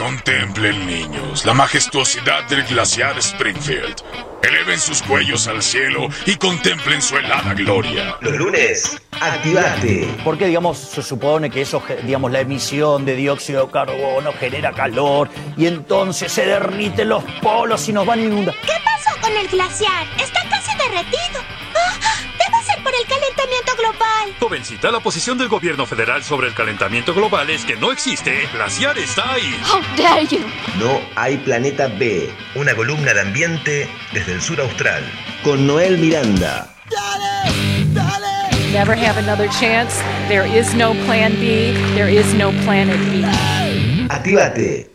Contemplen, niños, la majestuosidad del glaciar Springfield. Eleven sus cuellos al cielo y contemplen su helada gloria. Los lunes, activate. Porque, digamos, se supone que eso, digamos, la emisión de dióxido de carbono genera calor y entonces se derriten los polos y nos van a inundar. ¿Qué pasó con el glaciar? Está casi derretido. Global. Jovencita, la posición del gobierno federal sobre el calentamiento global es que no existe. Glaciar está ahí. How dare you? No hay planeta B. Una columna de ambiente desde el sur austral. Con Noel Miranda. never have another chance. There is no plan B. There is no planet B. Activate.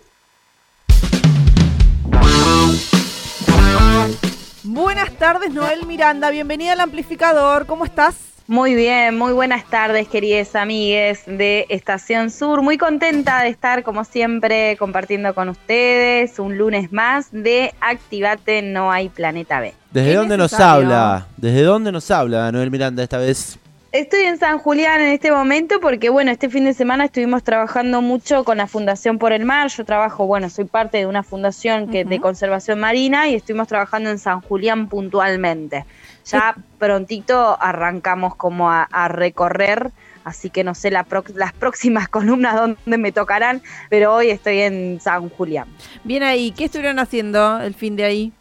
Buenas tardes, Noel Miranda. Bienvenida al amplificador. ¿Cómo estás? Muy bien, muy buenas tardes, queridas amigues de Estación Sur. Muy contenta de estar, como siempre, compartiendo con ustedes un lunes más de Activate No Hay Planeta B. ¿Desde dónde nos habla? ¿Desde dónde nos habla Noel Miranda esta vez? Estoy en San Julián en este momento porque, bueno, este fin de semana estuvimos trabajando mucho con la Fundación por el Mar. Yo trabajo, bueno, soy parte de una fundación que, de conservación marina y estuvimos trabajando en San Julián puntualmente. Ya prontito arrancamos como a, a recorrer, así que no sé la las próximas columnas dónde me tocarán, pero hoy estoy en San Julián. Bien ahí. ¿Qué estuvieron haciendo el fin de ahí?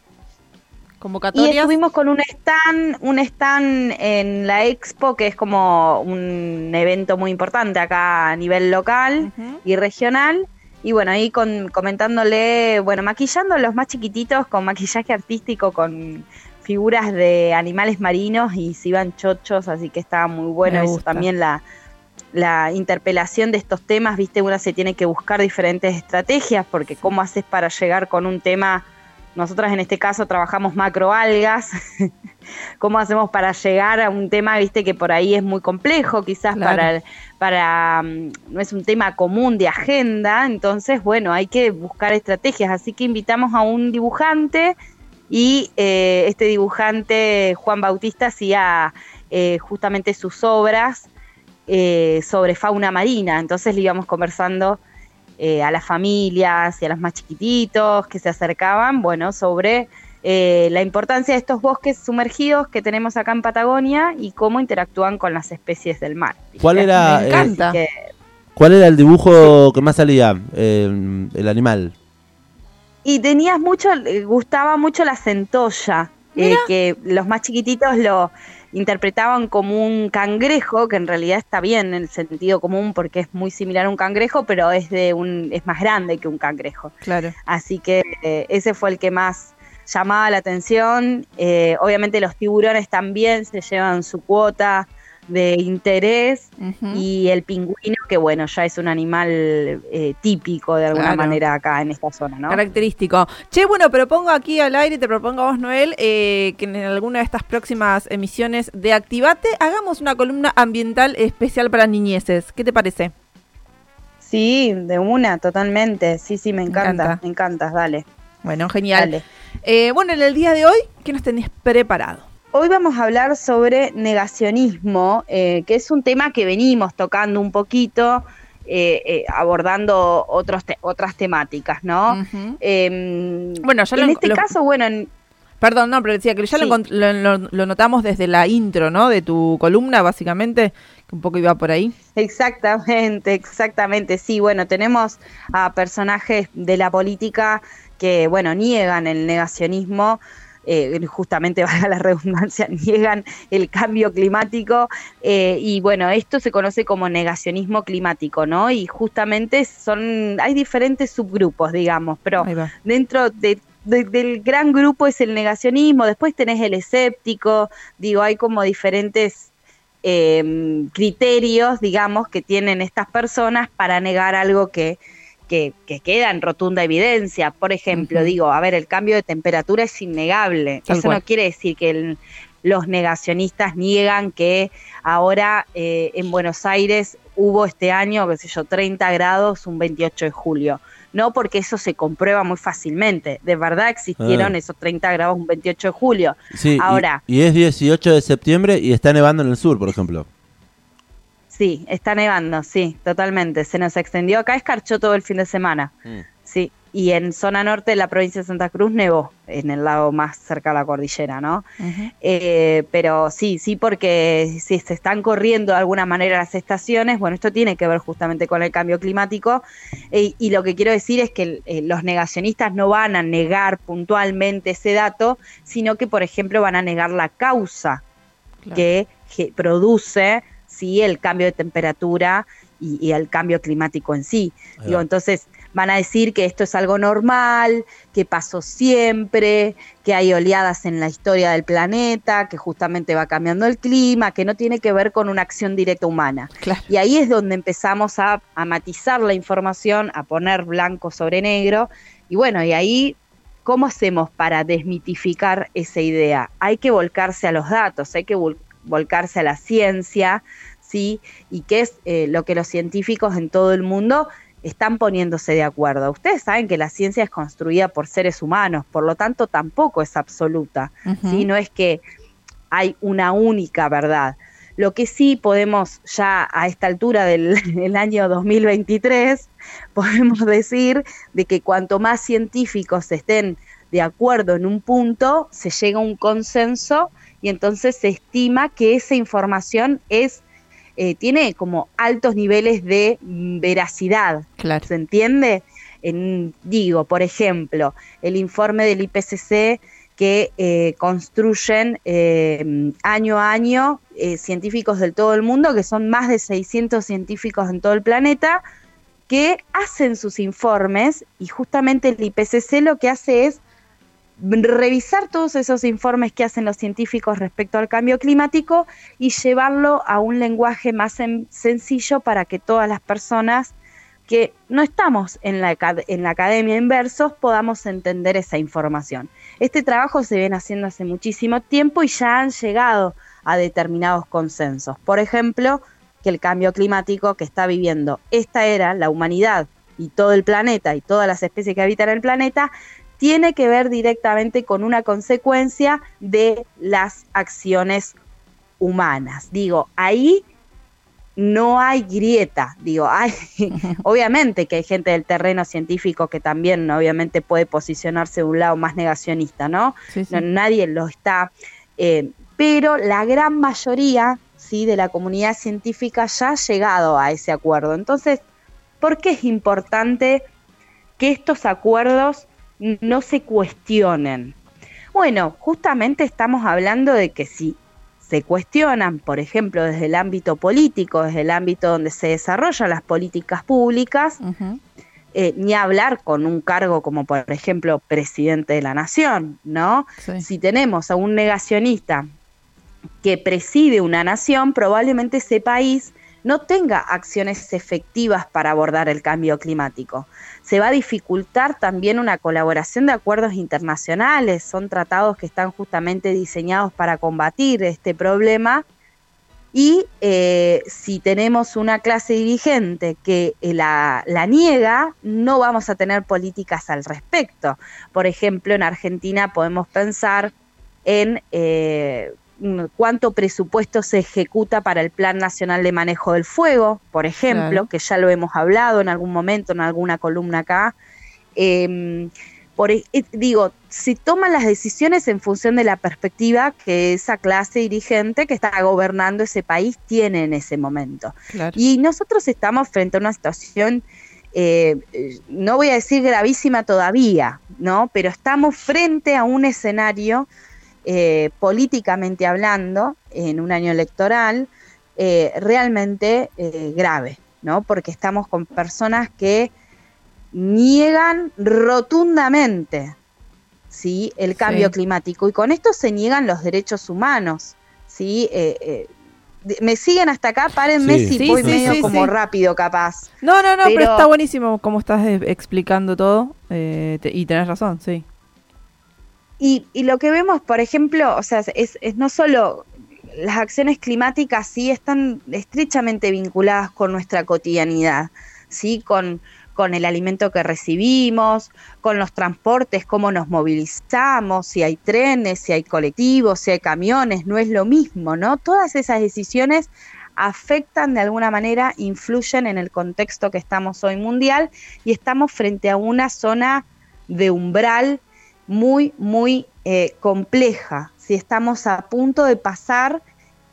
Y ¿Convocatorias? estuvimos con un stand, un stand en la expo, que es como un evento muy importante acá a nivel local y regional. Y bueno, ahí con, comentándole, bueno, maquillando a los más chiquititos con maquillaje artístico, con figuras de animales marinos y se iban chochos, así que estaba muy bueno. Me Eso gusta. también la, la interpelación de estos temas, viste, una se tiene que buscar diferentes estrategias, porque cómo haces para llegar con un tema, nosotras en este caso trabajamos macroalgas, cómo hacemos para llegar a un tema, viste, que por ahí es muy complejo, quizás Claro. para, para, mm, no es un tema común de agenda, entonces, bueno, hay que buscar estrategias, así que invitamos a un dibujante y eh, este dibujante, Juan Bautista, hacía eh, justamente sus obras eh, sobre fauna marina. Entonces le íbamos conversando a las familias y a los más chiquititos que se acercaban, bueno, sobre la importancia de estos bosques sumergidos que tenemos acá en Patagonia y cómo interactúan con las especies del mar. ¿Cuál era, Me encanta. Que- ¿Cuál era el dibujo que más salía? El animal. Y tenías mucho, gustaba mucho la centolla, eh, que los más chiquititos lo interpretaban como un cangrejo, que en realidad está bien en el sentido común porque es muy similar a un cangrejo, pero es de un, es más grande que un cangrejo. Claro. Así que eh, ese fue el que más llamaba la atención. Eh, obviamente los tiburones también se llevan su cuota de interés y el pingüino, que bueno, ya es un animal eh, típico de alguna Claro. manera acá en esta zona, ¿no? Característico. Che, bueno, propongo aquí al aire, te propongo a vos, Noel, eh, que en alguna de estas próximas emisiones de Activate hagamos una columna ambiental especial para niñeces. ¿Qué te parece? Sí, de una, totalmente. Sí, sí, me encanta, encanta. me encanta, dale. Bueno, genial. dale. Eh, bueno, en el día de hoy, ¿qué nos tenés preparado? Hoy vamos a hablar sobre negacionismo, eh, que es un tema que venimos tocando un poquito, eh, eh, abordando otros te- otras temáticas, ¿no? Ujú. Em, Bueno, ya en lo- este lo- caso, bueno, en- Perdón, no, pero decía que ya Sí. lo, lo- lo notamos desde la intro, ¿no? De tu columna, básicamente, que un poco iba por ahí. Exactamente, exactamente. Sí, bueno, tenemos a personajes de la política que, bueno, niegan el negacionismo, eh, justamente valga la redundancia, niegan el cambio climático eh, y bueno, esto se conoce como negacionismo climático, ¿no? Y justamente son, hay diferentes subgrupos, digamos, pero dentro de- de- del gran grupo es el negacionismo, después tenés el escéptico, digo, hay como diferentes eh, criterios, digamos, que tienen estas personas para negar algo que, que, que queda en rotunda evidencia. Por ejemplo, digo, a ver, el cambio de temperatura es innegable. Tal Eso cual. no quiere decir que el- los negacionistas niegan que ahora eh, en Buenos Aires hubo este año, qué sé yo, 30 grados un 28 de julio. No, porque eso se comprueba muy fácilmente. De verdad existieron Ah. esos 30 grados un 28 de julio. Sí, y- Ahora. Y, es 18 de septiembre y está nevando en el sur, por ejemplo. Sí, está nevando, sí, totalmente. Se nos extendió. Acá escarchó todo el fin de semana. Mm. Sí, y en zona norte de la provincia de Santa Cruz nevó, en el lado más cerca a la cordillera, ¿no? Eh, pero sí, sí, porque si se están corriendo de alguna manera las estaciones, bueno, esto tiene que ver justamente con el cambio climático, eh, y lo que quiero decir es que eh, los negacionistas no van a negar puntualmente ese dato, sino que, por ejemplo, van a negar la causa que, que produce sí, el cambio de temperatura y, y el cambio climático en sí. Digo, entonces van a decir que esto es algo normal, que pasó siempre, que hay oleadas en la historia del planeta, que justamente va cambiando el clima, que no tiene que ver con una acción directa humana. Claro. Y ahí es donde empezamos a, a matizar la información, a poner blanco sobre negro. Y bueno, y ahí, ¿cómo hacemos para desmitificar esa idea? Hay que volcarse a los datos, hay que vol- volcarse a la ciencia, ¿sí? Y qué es eh, lo que los científicos en todo el mundo están poniéndose de acuerdo. Ustedes saben que la ciencia es construida por seres humanos, por lo tanto tampoco es absoluta, Ujú. ¿sí? No es que hay una única verdad. Lo que sí podemos ya a esta altura del, del año 2023, podemos decir de que cuanto más científicos estén de acuerdo en un punto, se llega a un consenso y entonces se estima que esa información es eh, tiene como altos niveles de mm, veracidad. Claro. ¿Se entiende? En, digo, por ejemplo, el informe del IPCC que eh, construyen eh, año a año eh, científicos del todo el mundo, que son más de 600 científicos en todo el planeta, que hacen sus informes y justamente el IPCC lo que hace es revisar todos esos informes que hacen los científicos respecto al cambio climático y llevarlo a un lenguaje más sen- sencillo para que todas las personas que no estamos en la, en la academia inversos podamos entender esa información. Este trabajo se viene haciendo hace muchísimo tiempo y ya han llegado a determinados consensos. Por ejemplo, que el cambio climático que está viviendo esta era, la humanidad y todo el planeta y todas las especies que habitan el planeta, tiene que ver directamente con una consecuencia de las acciones humanas. Digo, ahí no hay grieta, digo, hay, obviamente que hay gente del terreno científico que también obviamente puede posicionarse de un lado más negacionista, ¿no? Sí, sí. No, nadie lo está, eh, pero la gran mayoría ¿sí? de la comunidad científica ya ha llegado a ese acuerdo. Entonces, ¿por qué es importante que estos acuerdos no se cuestionen? Bueno, justamente estamos hablando de que si se cuestionan, por ejemplo, desde el ámbito político, desde el ámbito donde se desarrollan las políticas públicas, eh, ni hablar con un cargo como, por ejemplo, presidente de la nación, ¿no? Sí. Si tenemos a un negacionista que preside una nación, probablemente ese país no tenga acciones efectivas para abordar el cambio climático. Se va a dificultar también una colaboración de acuerdos internacionales, son tratados que están justamente diseñados para combatir este problema. Y eh, si tenemos una clase dirigente que eh, la, niega, no vamos a tener políticas al respecto. Por ejemplo, en Argentina podemos pensar en eh, cuánto presupuesto se ejecuta para el Plan Nacional de Manejo del Fuego, por ejemplo, Claro. que ya lo hemos hablado en algún momento, en alguna columna acá. Em, por, e- eh, digo, se toman las decisiones en función de la perspectiva que esa clase dirigente que está gobernando ese país tiene en ese momento. Claro. Y nosotros estamos frente a una situación, eh, no voy a decir gravísima todavía, ¿no? Pero estamos frente a un escenario eh, políticamente hablando, en un año electoral, eh, realmente eh, grave, ¿no? Porque estamos con personas que niegan rotundamente ¿sí? el cambio Sí. climático y con esto se niegan los derechos humanos. ¿sí? Eh, eh, me siguen hasta acá, párenme Sí. si Sí, voy sí, medio sí, como sí. rápido capaz. No, no, no, pero, Pero- está buenísimo como estás explicando todo. eh, te- y tenés razón, sí. Y, y lo que vemos, por ejemplo, o sea, es, es no solo las acciones climáticas sí están estrechamente vinculadas con nuestra cotidianidad, sí, con, con el alimento que recibimos, con los transportes, cómo nos movilizamos, si hay trenes, si hay colectivos, si hay camiones, no es lo mismo, ¿no? Todas esas decisiones afectan de alguna manera, influyen en el contexto que estamos hoy mundial y estamos frente a una zona de umbral muy, muy eh, compleja. Si estamos a punto de pasar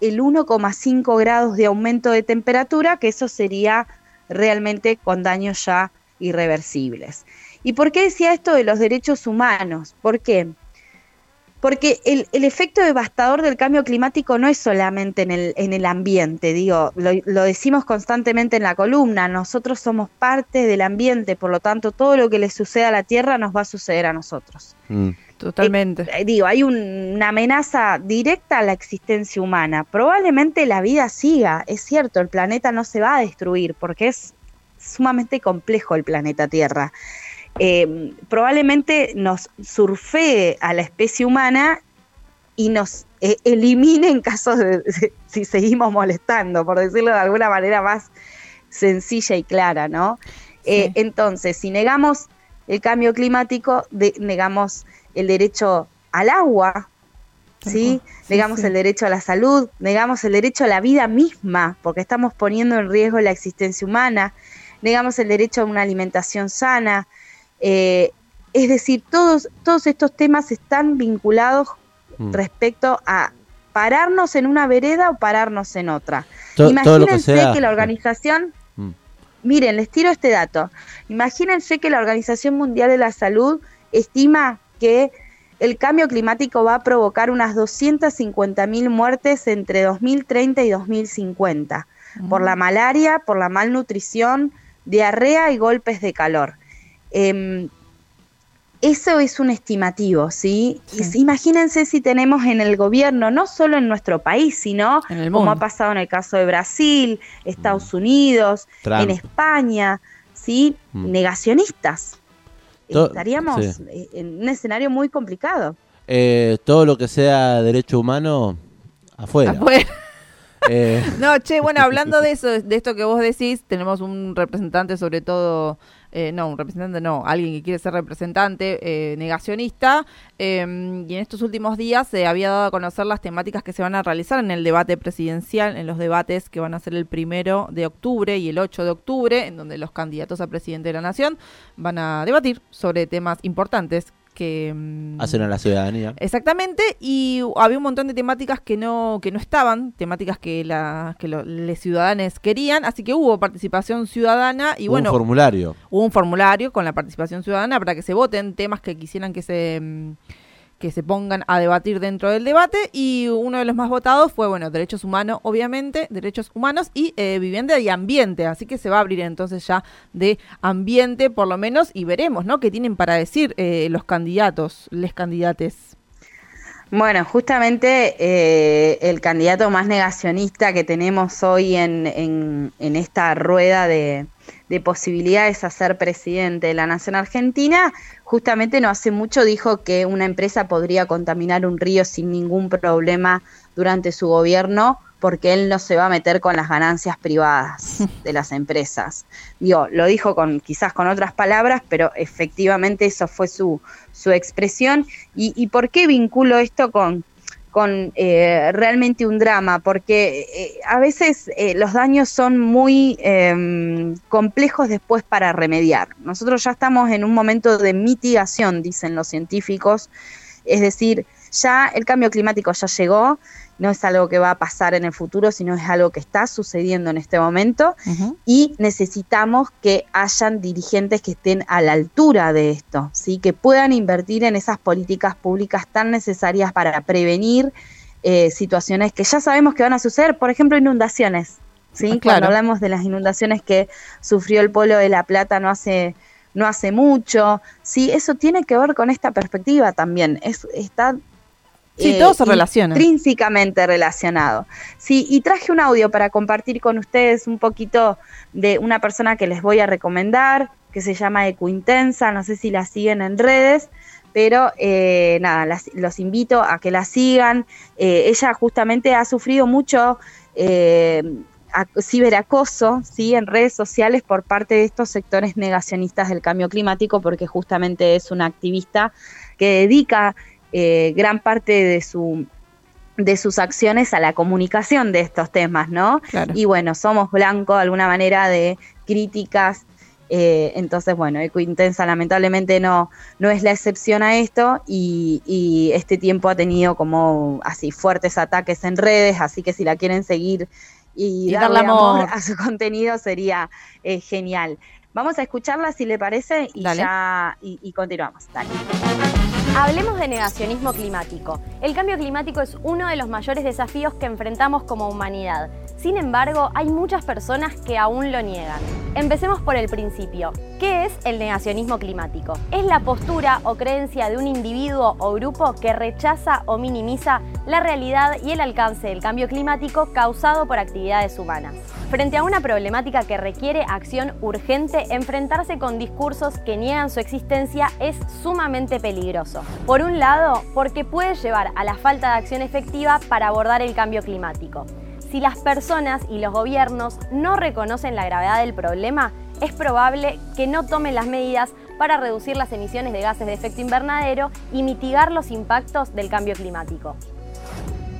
el 1,5 grados de aumento de temperatura, que eso sería realmente con daños ya irreversibles. ¿Y por qué decía esto de los derechos humanos? ¿Por qué? Porque el, efecto devastador del cambio climático no es solamente en el, en el ambiente, digo, lo, decimos constantemente en la columna, nosotros somos parte del ambiente, por lo tanto todo lo que le suceda a la Tierra nos va a suceder a nosotros. Mm. Totalmente. Eh, digo, hay una amenaza directa a la existencia humana. Probablemente la vida siga, es cierto, el planeta no se va a destruir porque es sumamente complejo el planeta Tierra. Eh, probablemente nos surfee a la especie humana y nos eh, elimine en caso de, si seguimos molestando, por decirlo de alguna manera más sencilla y clara, ¿no? Eh, entonces, si negamos el cambio climático, negamos el derecho al agua, ¿sí? negamos el derecho a la salud, negamos el derecho a la vida misma, porque estamos poniendo en riesgo la existencia humana, negamos el derecho a una alimentación sana, eh, es decir, todos, todos estos temas están vinculados mm. respecto a pararnos en una vereda o pararnos en otra. Imagínense que, la organización, mm. miren, les tiro este dato, imagínense que la Organización Mundial de la Salud estima que el cambio climático va a provocar unas 250 mil muertes entre 2030 y 2050 por la mm. malaria, por la malnutrición, diarrea y golpes de calor. Em, eso es un estimativo, ¿sí? Imagínense si tenemos en el gobierno, no solo en nuestro país, sino como ha pasado en el caso de Brasil, Estados mm. Unidos, en España, ¿sí? Mm. Negacionistas. Estaríamos en un escenario muy complicado. Eh, todo lo que sea derecho humano, afuera. Afuera. Eh. No, che, bueno, hablando de eso, de esto que vos decís, tenemos un representante sobre todo eh, no, un representante no, alguien que quiere ser representante eh, negacionista, em, y en estos últimos días se había dado a conocer las temáticas que se van a realizar en el debate presidencial, en los debates que van a ser el primero de octubre y el 8 de octubre, en donde los candidatos a presidente de la nación van a debatir sobre temas importantes que mm, hacen a la ciudadanía. Exactamente, y había un montón de temáticas que no que no estaban, temáticas que la que los ciudadanos querían, así que hubo participación ciudadana y bueno, un formulario. Hubo un formulario con la participación ciudadana para que se voten temas que quisieran que se mm, que se pongan a debatir dentro del debate y uno de los más votados fue, bueno, derechos humanos, obviamente, derechos humanos y eh, vivienda y ambiente, así que se va a abrir entonces ya de ambiente por lo menos y veremos, ¿no? ¿Qué tienen para decir eh, los candidatos, les candidates? Bueno, justamente eh, el candidato más negacionista que tenemos hoy en, en esta rueda de, de posibilidades a ser presidente de la nación argentina, justamente no hace mucho dijo que una empresa podría contaminar un río sin ningún problema durante su gobierno porque él no se va a meter con las ganancias privadas de las empresas. Digo, lo dijo con quizás con otras palabras, pero efectivamente eso fue su, su expresión. ¿Y, ¿Y por qué vinculo esto con, con eh, realmente un drama, porque eh, a veces eh, los daños son muy em, complejos después para remediar. Nosotros ya estamos en un momento de mitigación, dicen los científicos, es decir, ya el cambio climático ya llegó, no es algo que va a pasar en el futuro, sino es algo que está sucediendo en este momento y necesitamos que hayan dirigentes que estén a la altura de esto, ¿sí? que puedan invertir en esas políticas públicas tan necesarias para prevenir eh, situaciones que ya sabemos que van a suceder, por ejemplo, inundaciones. ¿sí? Ah, Cuando hablamos de las inundaciones que sufrió el pueblo de La Plata no hace no hace mucho, sí, eso tiene que ver con esta perspectiva también, es, está Sí, todo se relaciona. Intrínsecamente relacionado. Sí, y traje un audio para compartir con ustedes un poquito de una persona que les voy a recomendar, que se llama Ecointensa, no sé si la siguen en redes, pero eh, nada, los invito a que la sigan. Eh, ella justamente ha sufrido mucho eh, ciberacoso ¿sí? en redes sociales por parte de estos sectores negacionistas del cambio climático, porque justamente es una activista que dedica eh, gran parte de su, de sus acciones a la comunicación de estos temas, ¿no? Y bueno, somos blanco de alguna manera de críticas. Eh, entonces, bueno, Ecointensa lamentablemente no, no es la excepción a esto y, este tiempo ha tenido como así fuertes ataques en redes, así que si la quieren seguir y, darle, amor. a su contenido sería eh, genial. Vamos a escucharla si le parece y ya y, continuamos. Dale. Hablemos de negacionismo climático. El cambio climático es uno de los mayores desafíos que enfrentamos como humanidad. Sin embargo, hay muchas personas que aún lo niegan. Empecemos por el principio. ¿Qué es el negacionismo climático? Es la postura o creencia de un individuo o grupo que rechaza o minimiza la realidad y el alcance del cambio climático causado por actividades humanas. Frente a una problemática que requiere acción urgente, enfrentarse con discursos que niegan su existencia es sumamente peligroso. Por un lado, porque puede llevar a la falta de acción efectiva para abordar el cambio climático. Si las personas y los gobiernos no reconocen la gravedad del problema, es probable que no tomen las medidas para reducir las emisiones de gases de efecto invernadero y mitigar los impactos del cambio climático.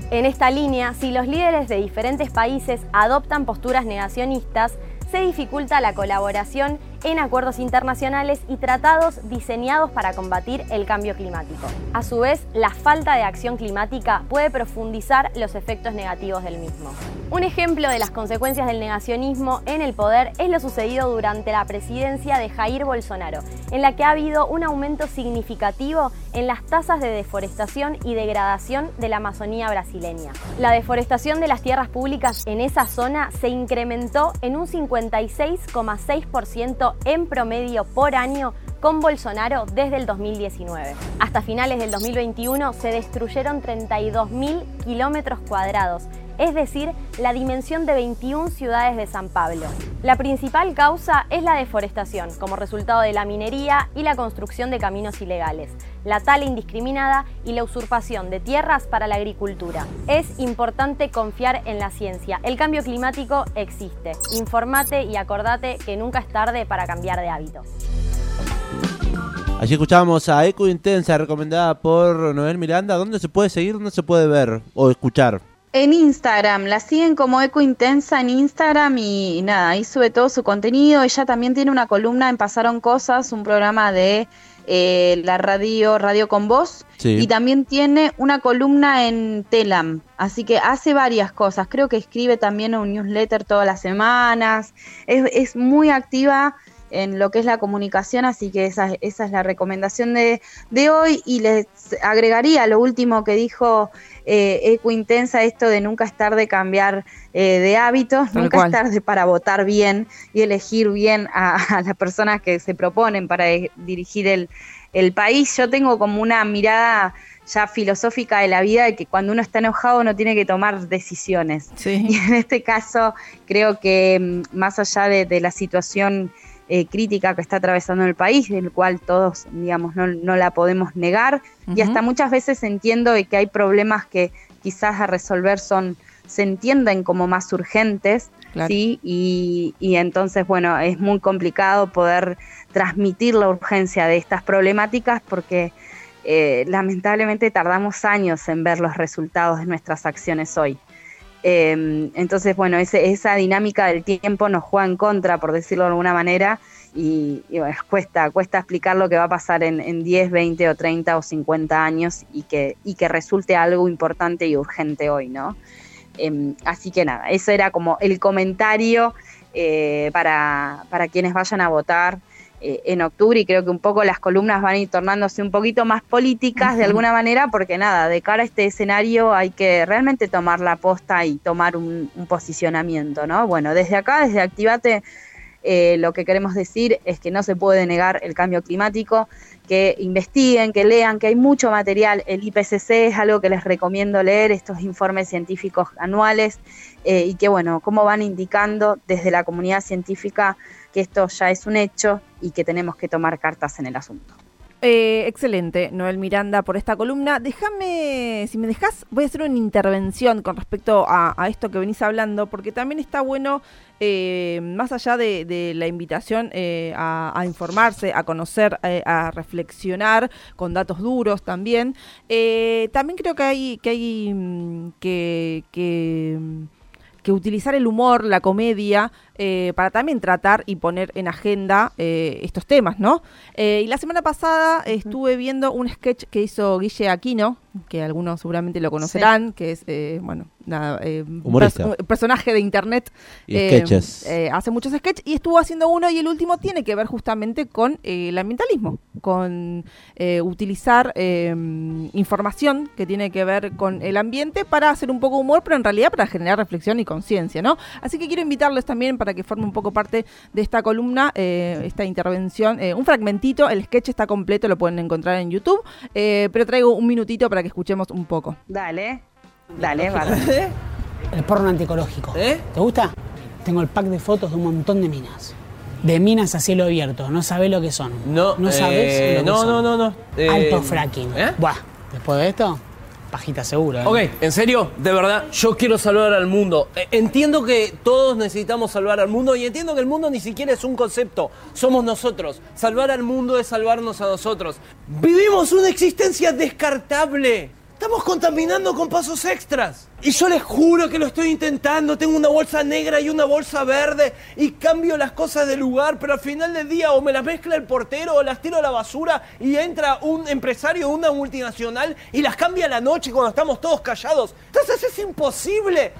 En esta línea, si los líderes de diferentes países adoptan posturas negacionistas, se dificulta la colaboración en acuerdos internacionales y tratados diseñados para combatir el cambio climático. A su vez, la falta de acción climática puede profundizar los efectos negativos del mismo. Un ejemplo de las consecuencias del negacionismo en el poder es lo sucedido durante la presidencia de Jair Bolsonaro, en la que ha habido un aumento significativo en las tasas de deforestación y degradación de la Amazonía brasileña. La deforestación de las tierras públicas en esa zona se incrementó en un 56,6% en promedio por año con Bolsonaro desde el 2019. Hasta finales del 2021 se destruyeron 32.000 kilómetros cuadrados, es decir, la dimensión de 21 ciudades de San Pablo. La principal causa es la deforestación, como resultado de la minería y la construcción de caminos ilegales, la tala indiscriminada y la usurpación de tierras para la agricultura. Es importante confiar en la ciencia. El cambio climático existe. Informate y acordate que nunca es tarde para cambiar de hábitos. Allí escuchábamos a Eco Intensa, recomendada por Noel Miranda. ¿Dónde se puede seguir? ¿Dónde se puede ver o escuchar? En Instagram, la siguen como Eco Intensa en Instagram y, nada, ahí sube todo su contenido. Ella también tiene una columna en Pasaron Cosas, un programa de eh, la radio Radio con Voz. Y también tiene una columna en Telam. Así que hace varias cosas. Creo que escribe también un newsletter todas las semanas. Es, es muy activa en lo que es la comunicación, así que esa, esa es la recomendación de, de, hoy y les agregaría lo último que dijo eh, Eco Intensa, esto de nunca es tarde cambiar eh, de hábitos, nunca es tarde para votar bien y elegir bien a, las personas que se proponen para dirigir el, el país. Yo tengo como una mirada ya filosófica de la vida de que cuando uno está enojado no tiene que tomar decisiones. Y en este caso creo que mm, más allá de, de la situación eh, crítica que está atravesando el país, del cual todos, digamos, no, la podemos negar. Y hasta muchas veces entiendo que hay problemas que quizás a resolver son se entienden como más urgentes, ¿sí? Y, entonces, bueno, es muy complicado poder transmitir la urgencia de estas problemáticas porque eh, lamentablemente tardamos años en ver los resultados de nuestras acciones hoy. Em, entonces, bueno, esa dinámica del tiempo nos juega en contra, por decirlo de alguna manera, y, cuesta, cuesta explicar lo que va a pasar en, 10, 20 o 30 o 50 años y que, y que resulte algo importante y urgente hoy, ¿no? Em, así que nada, eso era como el comentario eh, para, para quienes vayan a votar. Eh, en octubre y creo que un poco las columnas van a ir tornándose un poquito más políticas de alguna manera porque nada, de cara a este escenario hay que realmente tomar la posta y tomar un, posicionamiento, ¿no? Bueno, desde acá, desde Activate, eh, lo que queremos decir es que no se puede negar el cambio climático, que investiguen, que lean, que hay mucho material. El IPCC es algo que les recomiendo leer, estos informes científicos anuales, eh, y que bueno, cómo van indicando desde la comunidad científica que esto ya es un hecho y que tenemos que tomar cartas en el asunto. Eh, excelente, Noel Miranda, por esta columna. Déjame, si me dejas, voy a hacer una intervención con respecto a, esto que venís hablando, porque también está bueno, eh, más allá de, la invitación eh, a, informarse, a conocer, a reflexionar con datos duros también, también creo que hay mm, que que utilizar el humor, la comedia, eh, para también tratar y poner en agenda eh, estos temas, ¿no? Eh, y la semana pasada estuve viendo un sketch que hizo Guille Aquino, que algunos seguramente lo conocerán, que es, bueno, nada, un personaje de internet. Y sketches. hace muchos sketches y estuvo haciendo uno y el último tiene que ver justamente con el ambientalismo, con utilizar información que tiene que ver con el ambiente para hacer un poco de humor, pero en realidad para generar reflexión y conciencia, ¿no? Así que quiero invitarles también para que forme un poco parte de esta columna, eh, esta intervención, eh, un fragmentito, el sketch está completo, lo pueden encontrar en YouTube, eh, pero traigo un minutito para que escuchemos un poco. Dale, dale, vale. El porno anticológico. ¿Te gusta? Tengo el pack de fotos de un montón de minas. De minas a cielo abierto, no sabés lo que son. No, no sabés lo que no, son. No, no, no, no. Alto fracking. Buah, después de esto, pajita segura. Ok, en serio, de verdad, yo quiero salvar al mundo. Eh, entiendo que todos necesitamos salvar al mundo y entiendo que el mundo ni siquiera es un concepto. Somos nosotros. Salvar al mundo es salvarnos a nosotros. Vivimos una existencia descartable. Estamos contaminando con pasos extras. Y yo les juro que lo estoy intentando. Tengo una bolsa negra y una bolsa verde y cambio las cosas de lugar, pero al final del día o me las mezcla el portero o las tiro a la basura y entra un empresario de una multinacional y las cambia la noche cuando estamos todos callados. Entonces es imposible.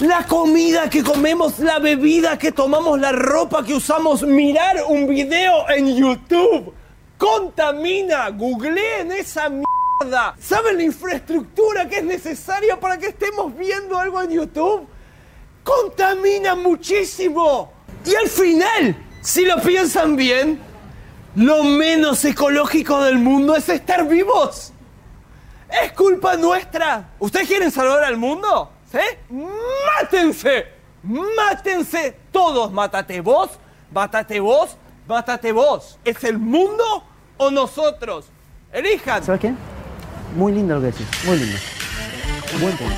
La comida que comemos, la bebida que tomamos, la ropa que usamos, mirar un video en YouTube. Contamina. Googleen esa mierda ¿Saben la infraestructura que es necesaria para que estemos viendo algo en YouTube? Contamina muchísimo. Y al final, si lo piensan bien, lo menos ecológico del mundo es estar vivos. Es culpa nuestra. ¿Ustedes quieren salvar al mundo? ¿Sí? ¡Mátense! ¡Mátense todos! Mátate vos, mátate vos, mátate vos. ¿Es el mundo o nosotros? Elijan. ¿Sabes quién? Muy lindo lo que decís, muy lindo. Buen punto.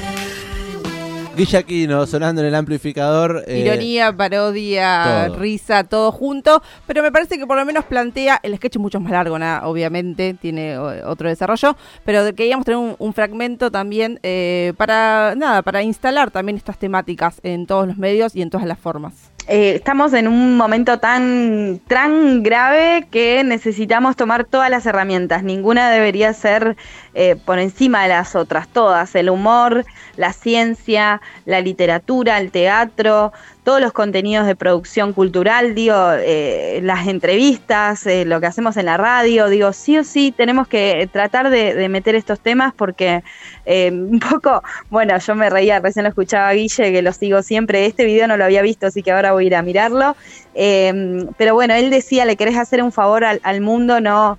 Guillaquino sonando en el amplificador. Eh, Ironía, parodia, risa, todo junto. Pero me parece que por lo menos plantea. El sketch es mucho más largo, nada, obviamente, tiene otro desarrollo. Pero queríamos tener un, fragmento también eh, para nada, para instalar también estas temáticas en todos los medios y en todas las formas. Eh, estamos en un momento tan, tan grave que necesitamos tomar todas las herramientas. Ninguna debería ser eh, por encima de las otras, todas. El humor, la ciencia, la literatura, el teatro, todos los contenidos de producción cultural, digo, eh, las entrevistas, eh, lo que hacemos en la radio, digo, sí o sí tenemos que tratar de, meter estos temas porque eh, un poco, bueno, yo me reía, recién lo escuchaba Guille, que lo sigo siempre, este video no lo había visto, así que ahora voy a ir a mirarlo, pero bueno, él decía, le querés hacer un favor al, mundo, no...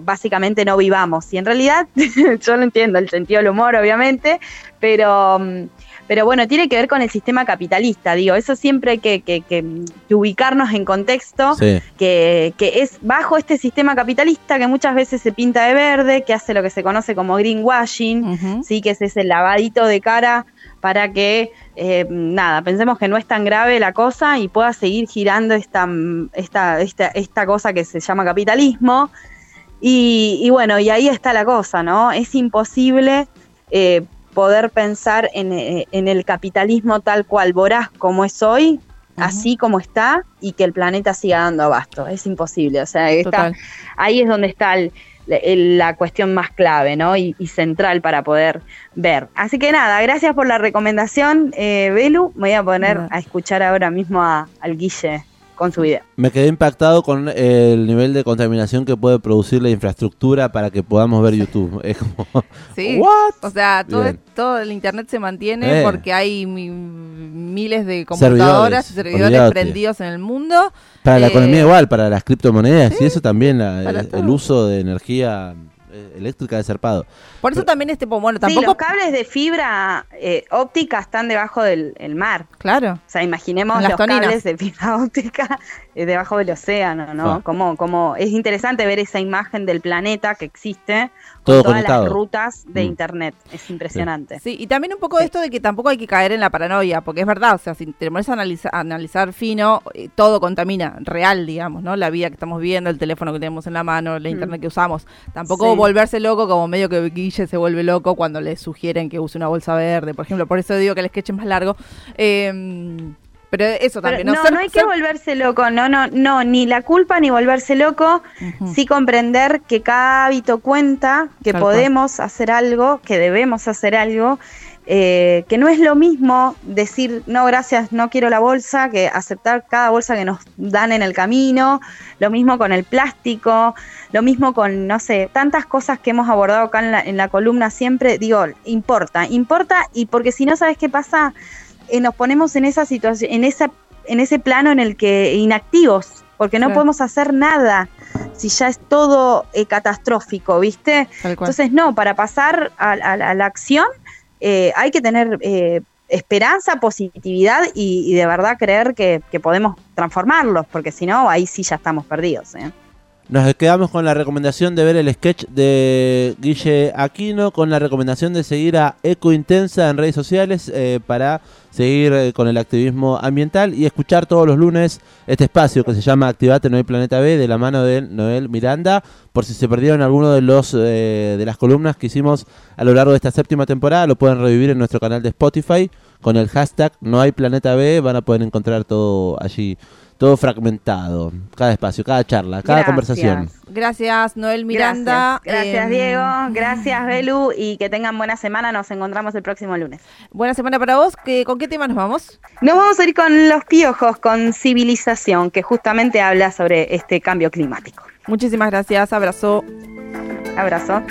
básicamente no vivamos. Y en realidad, yo lo entiendo, el sentido del humor, obviamente, pero mm, pero bueno, tiene que ver con el sistema capitalista, digo, eso siempre hay que, que, ubicarnos en contexto, que, es bajo este sistema capitalista que muchas veces se pinta de verde, que hace lo que se conoce como greenwashing, ¿sí? que es ese lavadito de cara para que, eh, nada, pensemos que no es tan grave la cosa y pueda seguir girando esta, esta, esta, esta cosa que se llama capitalismo. Y, y, bueno, y ahí está la cosa, ¿no? Es imposible eh, poder pensar eh, en, el capitalismo tal cual voraz como es hoy, así como está, y que el planeta siga dando abasto. Es imposible. O sea, está, ahí es donde está la cuestión más clave ¿no? Y, central para poder ver. Así que nada, gracias por la recomendación, eh, Belu. Me voy a poner a escuchar ahora mismo al Guille con su video. Me quedé impactado con el nivel de contaminación que puede producir la infraestructura para que podamos ver YouTube. Es como, sí, o sea, todo, el internet se mantiene eh. porque hay miles de computadoras y servidores prendidos en el mundo. Para la eh, economía igual, para las criptomonedas y eso también, el uso de energía eh, eléctrica de zarpado. Por eso también este, bueno, tampoco... Sí, los cables de fibra eh, óptica están debajo del mar. Claro. O sea, imaginemos los cables de fibra óptica debajo del océano, ¿no? Ah. Como, como es interesante ver esa imagen del planeta que existe Todo con todas conectado. las rutas de Mm. internet. Es impresionante. Sí, y también un poco de esto de que tampoco hay que caer en la paranoia, porque es verdad, o sea, si te pones a analiza- a analizar, fino, eh, todo contamina, real, digamos, ¿no? La vida que estamos viendo, el teléfono que tenemos en la mano, la Mm. internet que usamos. Tampoco Sí. volverse loco como medio que Guille se vuelve loco cuando le sugieren que use una bolsa verde, por ejemplo. Por eso digo que el sketch es más largo. Eh, pero eso también, no, ¿no? no, Ser- hay que volverse loco, no, no, no, ni la culpa ni volverse loco, sí comprender que cada hábito cuenta, que Tal cual. podemos hacer algo, que debemos hacer algo, eh, que no es lo mismo decir no gracias, no quiero la bolsa, que aceptar cada bolsa que nos dan en el camino, lo mismo con el plástico, lo mismo con, no sé, tantas cosas que hemos abordado acá en la, en la columna siempre, digo, importa, importa, y porque si no sabes qué pasa, eh, nos ponemos en esa situación, en esa, en ese plano en el que inactivos, porque no Claro. podemos hacer nada si ya es todo eh, catastrófico, ¿viste? Entonces, no, para pasar a, a- a la acción eh, hay que tener eh, esperanza, positividad y, y de verdad creer que, que podemos transformarlos, porque si no, ahí sí ya estamos perdidos. ¿eh? Nos quedamos con la recomendación de ver el sketch de Guille Aquino, con la recomendación de seguir a Eco Intensa en redes sociales eh, para seguir eh, con el activismo ambiental y escuchar todos los lunes este espacio que se llama Activate No hay Planeta B de la mano de Noel Miranda. Por si se perdieron alguno de los eh, de las columnas que hicimos a lo largo de esta séptima temporada, lo pueden revivir en nuestro canal de Spotify con el hashtag No hay Planeta B. Van a poder encontrar todo allí, todo fragmentado, cada espacio, cada charla, cada Gracias. conversación. Gracias, Noel Miranda. Gracias, Gracias, Em, Diego. Gracias, Belu. Y que tengan buena semana. Nos encontramos el próximo lunes. Buena semana para vos. ¿Qué- ¿Con qué tema nos vamos? Nos vamos a ir con los piojos, con civilización, que justamente habla sobre este cambio climático. Muchísimas gracias. Abrazo. Abrazo.